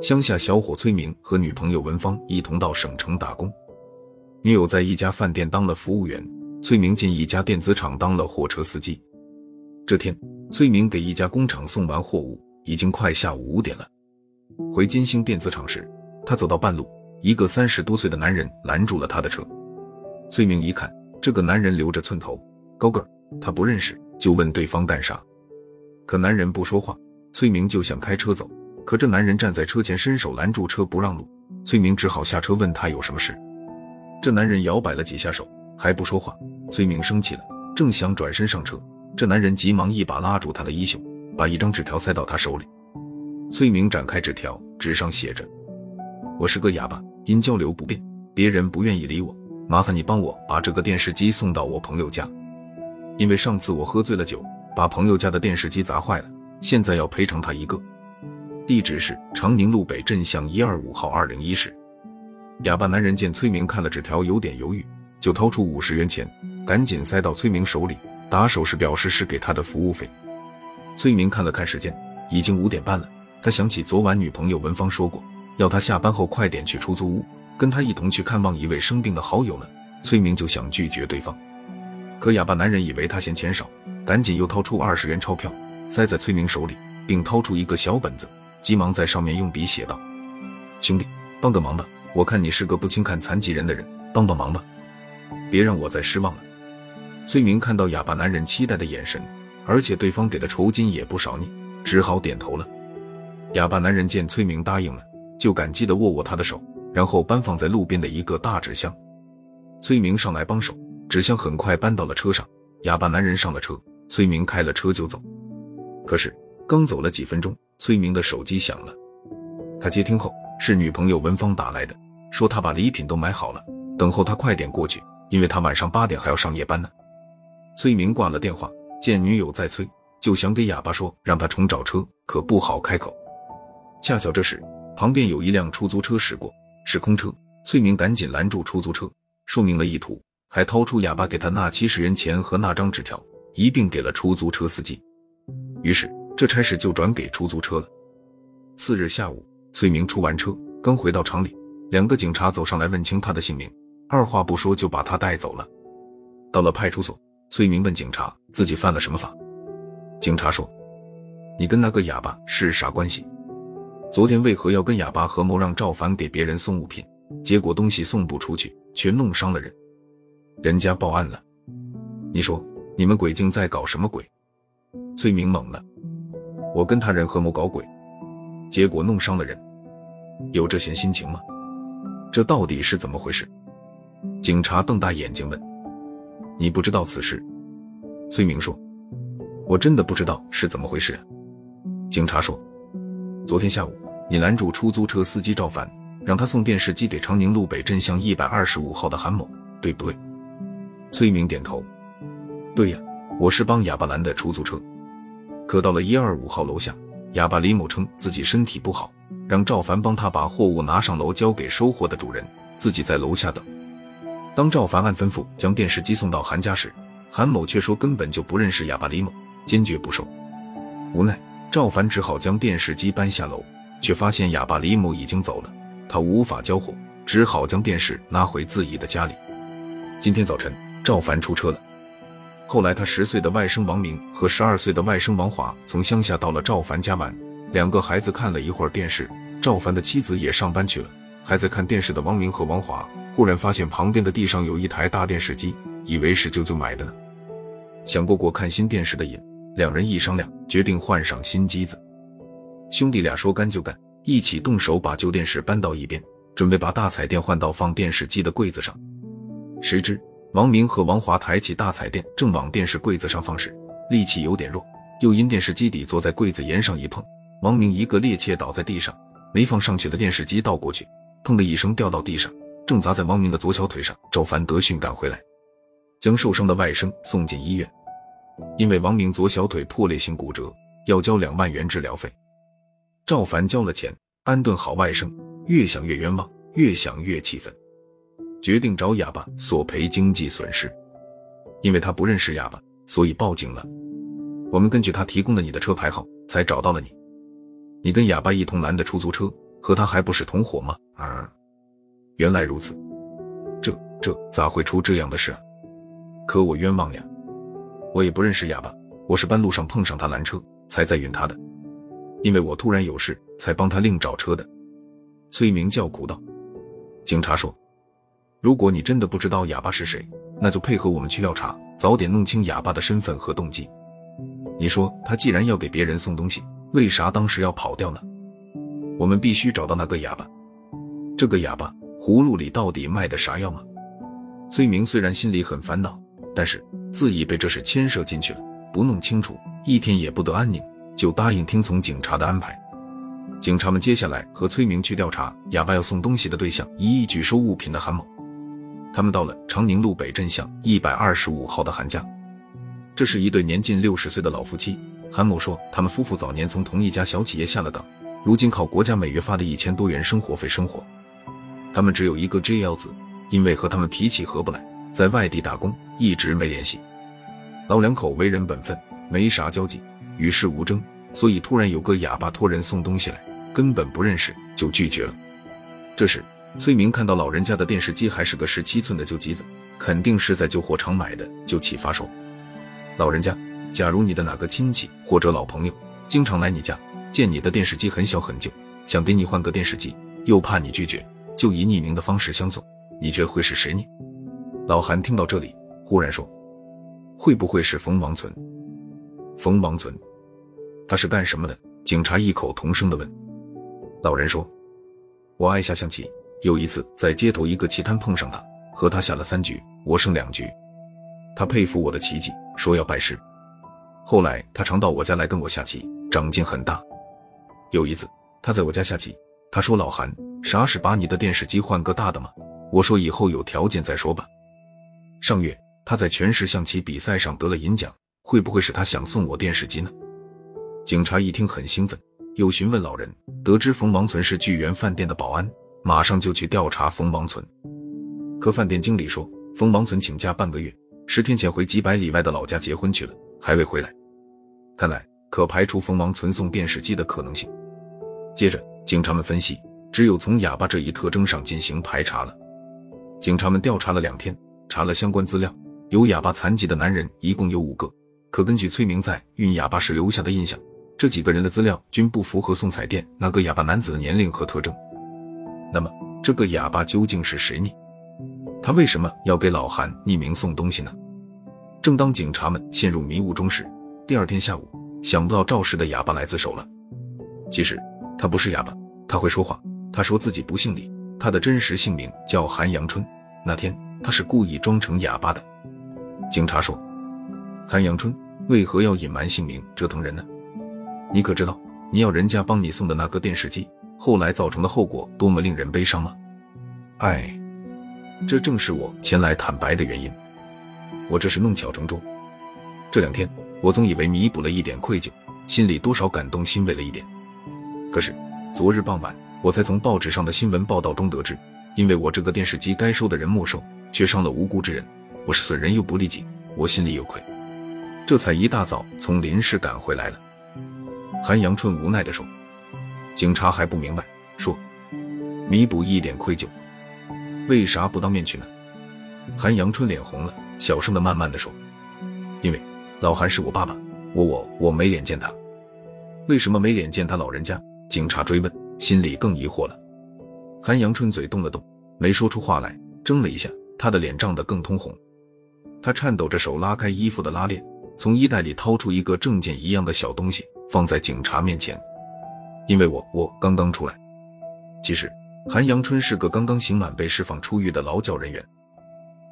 乡下小伙崔明和女朋友文芳一同到省城打工，女友在一家饭店当了服务员，崔明进一家电子厂当了货车司机。这天，崔明给一家工厂送完货物，已经快下午五点了。回金星电子厂时，他走到半路，一个三十多岁的男人拦住了他的车。崔明一看，这个男人留着寸头，高个儿，他不认识，就问对方干啥。可男人不说话，崔明就想开车走。可这男人站在车前，伸手拦住车不让路，崔明只好下车问他有什么事。这男人摇摆了几下手，还不说话。崔明生气了，正想转身上车，这男人急忙一把拉住他的衣袖，把一张纸条塞到他手里。崔明展开纸条，纸上写着：“我是个哑巴，因交流不便，别人不愿意理我，麻烦你帮我把这个电视机送到我朋友家。因为上次我喝醉了酒，把朋友家的电视机砸坏了，现在要赔偿他一个。”地址是长宁路北镇巷一二五号二零一室。哑巴男人见崔明看了纸条，有点犹豫，就掏出五十元钱，赶紧塞到崔明手里，打手势表示是给他的服务费。崔明看了看时间，已经五点半了。他想起昨晚女朋友文芳说过，要他下班后快点去出租屋，跟他一同去看望一位生病的好友了。崔明就想拒绝对方，可哑巴男人以为他嫌钱少，赶紧又掏出二十元钞票塞在崔明手里，并掏出一个小本子。急忙在上面用笔写道：“兄弟，帮个忙吧！我看你是个不轻看残疾人的人，帮帮忙吧，别让我再失望了。”崔明看到哑巴男人期待的眼神，而且对方给的酬金也不少，呢只好点头了。哑巴男人见崔明答应了，就感激地握握他的手，然后搬放在路边的一个大纸箱。崔明上来帮手，纸箱很快搬到了车上。哑巴男人上了车，崔明开了车就走。可是刚走了几分钟。崔明的手机响了，他接听后是女朋友文芳打来的，说他把礼品都买好了，等候他快点过去，因为他晚上八点还要上夜班呢。崔明挂了电话，见女友在催，就想给哑巴说让他重找车，可不好开口。恰巧这时旁边有一辆出租车驶过，是空车，崔明赶紧拦住出租车，说明了意图，还掏出哑巴给他那七十元钱和那张纸条，一并给了出租车司机。于是。这差事就转给出租车了。次日下午，崔明出完车，刚回到厂里，两个警察走上来问清他的姓名，二话不说就把他带走了。到了派出所，崔明问警察自己犯了什么法。警察说：“你跟那个哑巴是啥关系？昨天为何要跟哑巴合谋让赵凡给别人送物品，结果东西送不出去，却弄伤了人？人家报案了。你说你们鬼精在搞什么鬼？”崔明懵了。我跟他人合谋搞鬼，结果弄伤了人，有这闲心情吗？这到底是怎么回事？警察瞪大眼睛问：“你不知道此事？”崔明说：“我真的不知道是怎么回事。”警察说：“昨天下午你拦住出租车司机赵凡，让他送电视机给长宁路北镇巷一百二十五号的韩某，对不对？”崔明点头：“对呀，我是帮哑巴拦的出租车。”可到了一二五号楼下，哑巴李某称自己身体不好，让赵凡帮他把货物拿上楼交给收货的主人，自己在楼下等。当赵凡按吩咐将电视机送到韩家时，韩某却说根本就不认识哑巴李某，坚决不收。无奈，赵凡只好将电视机搬下楼，却发现哑巴李某已经走了，他无法交货，只好将电视拿回自己的家里。今天早晨，赵凡出车了。后来，他十岁的外甥王明和十二岁的外甥王华从乡下到了赵凡家玩。两个孩子看了一会儿电视，赵凡的妻子也上班去了。还在看电视的王明和王华忽然发现旁边的地上有一台大电视机，以为是舅舅买的呢。想过过看新电视的瘾，两人一商量，决定换上新机子。兄弟俩说干就干，一起动手把旧电视搬到一边，准备把大彩电换到放电视机的柜子上。谁知。王明和王华抬起大彩电，正往电视柜子上放时，力气有点弱，又因电视机底坐在柜子沿上一碰，王明一个趔趄倒在地上，没放上去的电视机倒过去，砰的一声掉到地上，正砸在王明的左小腿上。赵凡得讯赶回来，将受伤的外甥送进医院，因为王明左小腿破裂性骨折，要交两万元治疗费。赵凡交了钱，安顿好外甥，越想越冤枉，越想越气愤。决定找哑巴索赔经济损失，因为他不认识哑巴，所以报警了。我们根据他提供的你的车牌号，才找到了你。你跟哑巴一同拦的出租车，和他还不是同伙吗？啊，原来如此，这这咋会出这样的事啊？可我冤枉呀！我也不认识哑巴，我是半路上碰上他拦车，才在运他的。因为我突然有事，才帮他另找车的。崔明叫苦道。警察说：“如果你真的不知道哑巴是谁，那就配合我们去调查，早点弄清哑巴的身份和动机。你说他既然要给别人送东西，为啥当时要跑掉呢？我们必须找到那个哑巴。这个哑巴葫芦里到底卖的啥药吗？”崔明虽然心里很烦恼，但是自己被这事牵涉进去了，不弄清楚，一天也不得安宁。就答应听从警察的安排。警察们接下来和崔明去调查哑巴要送东西的对象——一亿拒收物品的韩某。他们到了长宁路北镇巷一百二十五号的韩家，这是一对年近六十岁的老夫妻。韩某说，他们夫妇早年从同一家小企业下了岗，如今靠国家每月发的一千多元生活费生活。他们只有一个 JL 子，因为和他们脾气合不来，在外地打工，一直没联系。老两口为人本分，没啥交集。与世无争，所以突然有个哑巴托人送东西来，根本不认识就拒绝了。这时，崔明看到老人家的电视机还是个十七寸的旧机子，肯定是在旧货厂买的，就启发说：“老人家，假如你的哪个亲戚或者老朋友经常来你家，见你的电视机很小很旧，想给你换个电视机，又怕你拒绝，就以匿名的方式相送，你觉会是谁呢？”老韩听到这里，忽然说：“会不会是冯王存？”冯王存。他是干什么的？警察异口同声地问。老人说：“我爱下象棋，有一次在街头一个棋摊碰上他，和他下了三局，我胜两局。他佩服我的奇迹，说要拜师。后来他常到我家来跟我下棋，长进很大。有一次他在我家下棋，他说：‘老韩，啥时把你的电视机换个大的吗？’我说：‘以后有条件再说吧。’上月他在全市象棋比赛上得了银奖，会不会是他想送我电视机呢？”警察一听很兴奋，又询问老人，得知冯王存是聚源饭店的保安，马上就去调查冯王存。可饭店经理说，冯王存请假半个月，十天前回几百里外的老家结婚去了，还未回来。看来可排除冯王存送电视机的可能性。接着，警察们分析，只有从哑巴这一特征上进行排查了。警察们调查了两天，查了相关资料，有哑巴残疾的男人一共有五个，可根据崔明在运哑巴时留下的印象。这几个人的资料均不符合送彩电那个哑巴男子的年龄和特征。那么，这个哑巴究竟是谁呢？他为什么要给老韩匿名送东西呢？正当警察们陷入迷雾中时，第二天下午，想不到肇事的哑巴来自首了。其实他不是哑巴，他会说话。他说自己不姓李，他的真实姓名叫韩阳春。那天他是故意装成哑巴的。警察说：“韩阳春为何要隐瞒姓名，折腾人呢？”你可知道，你要人家帮你送的那个电视机，后来造成的后果多么令人悲伤吗？哎，这正是我前来坦白的原因。我这是弄巧成拙。这两天，我总以为弥补了一点愧疚，心里多少感动欣慰了一点。可是，昨日傍晚，我才从报纸上的新闻报道中得知，因为我这个电视机该收的人没收，却伤了无辜之人，我是损人又不利己，我心里有愧，这才一大早从临市赶回来了。韩阳春无奈地说：“警察还不明白，说弥补一点愧疚，为啥不当面去呢？”韩阳春脸红了，小声的、慢慢的说：“因为老韩是我爸爸，我我我没脸见他。为什么没脸见他老人家？”警察追问，心里更疑惑了。韩阳春嘴动了动，没说出话来，怔了一下，他的脸涨得更通红。他颤抖着手拉开衣服的拉链，从衣袋里掏出一个证件一样的小东西。放在警察面前，因为我我刚刚出来。其实韩阳春是个刚刚刑满被释放出狱的劳教人员。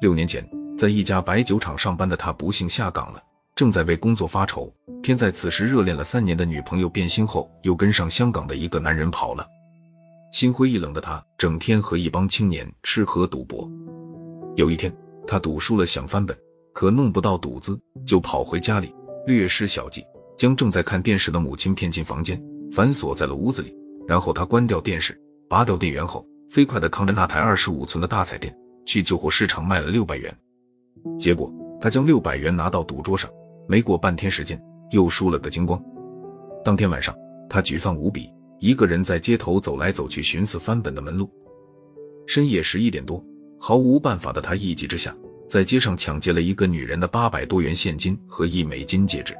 六年前，在一家白酒厂上班的他不幸下岗了，正在为工作发愁。偏在此时，热恋了三年的女朋友变心后，又跟上香港的一个男人跑了。心灰意冷的他，整天和一帮青年吃喝赌博。有一天，他赌输了，想翻本，可弄不到赌资，就跑回家里略施小计。将正在看电视的母亲骗进房间，反锁在了屋子里。然后他关掉电视，拔掉电源后，飞快地扛着那台二十五寸的大彩电去旧货市场卖了六百元。结果他将六百元拿到赌桌上，没过半天时间又输了个精光。当天晚上，他沮丧无比，一个人在街头走来走去，寻思翻本的门路。深夜十一点多，毫无办法的他一急之下，在街上抢劫了一个女人的八百多元现金和一枚金戒指。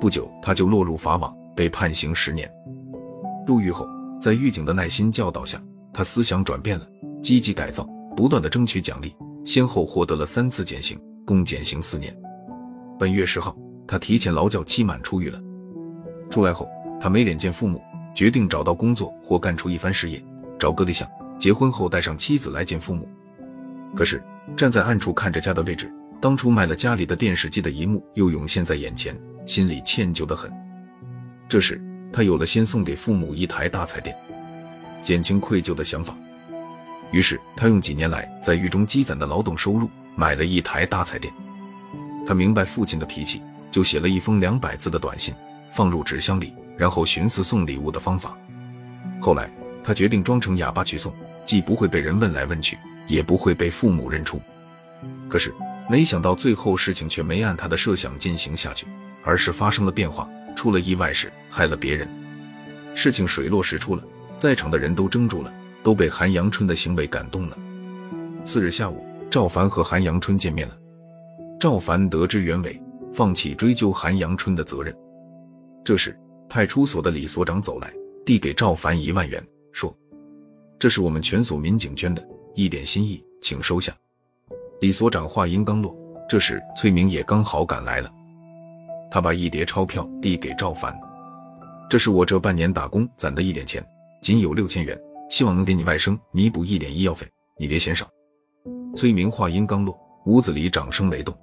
不久，他就落入法网，被判刑十年。入狱后，在狱警的耐心教导下，他思想转变了，积极改造，不断的争取奖励，先后获得了三次减刑，共减刑四年。本月十号，他提前劳教期满出狱了。出来后，他没脸见父母，决定找到工作或干出一番事业，找个对象，结婚后带上妻子来见父母。可是站在暗处看着家的位置，当初卖了家里的电视机的一幕又涌现在眼前，心里歉疚的很。这时他有了先送给父母一台大彩电，减轻愧疚的想法。于是他用几年来在狱中积攒的劳动收入买了一台大彩电。他明白父亲的脾气，就写了一封两百字的短信。放入纸箱里，然后寻思送礼物的方法。后来，他决定装成哑巴去送，既不会被人问来问去，也不会被父母认出。可是，没想到最后事情却没按他的设想进行下去，而是发生了变化，出了意外事害了别人。事情水落石出了，在场的人都怔住了，都被韩阳春的行为感动了。次日下午，赵凡和韩阳春见面了。赵凡得知原委，放弃追究韩阳春的责任。这时，派出所的李所长走来，递给赵凡一万元，说：“这是我们全所民警捐的一点心意，请收下。”李所长话音刚落，这时崔明也刚好赶来了，他把一叠钞票递给赵凡：“这是我这半年打工攒的一点钱，仅有六千元，希望能给你外甥弥补一点医药费，你别嫌少。”崔明话音刚落，屋子里掌声雷动。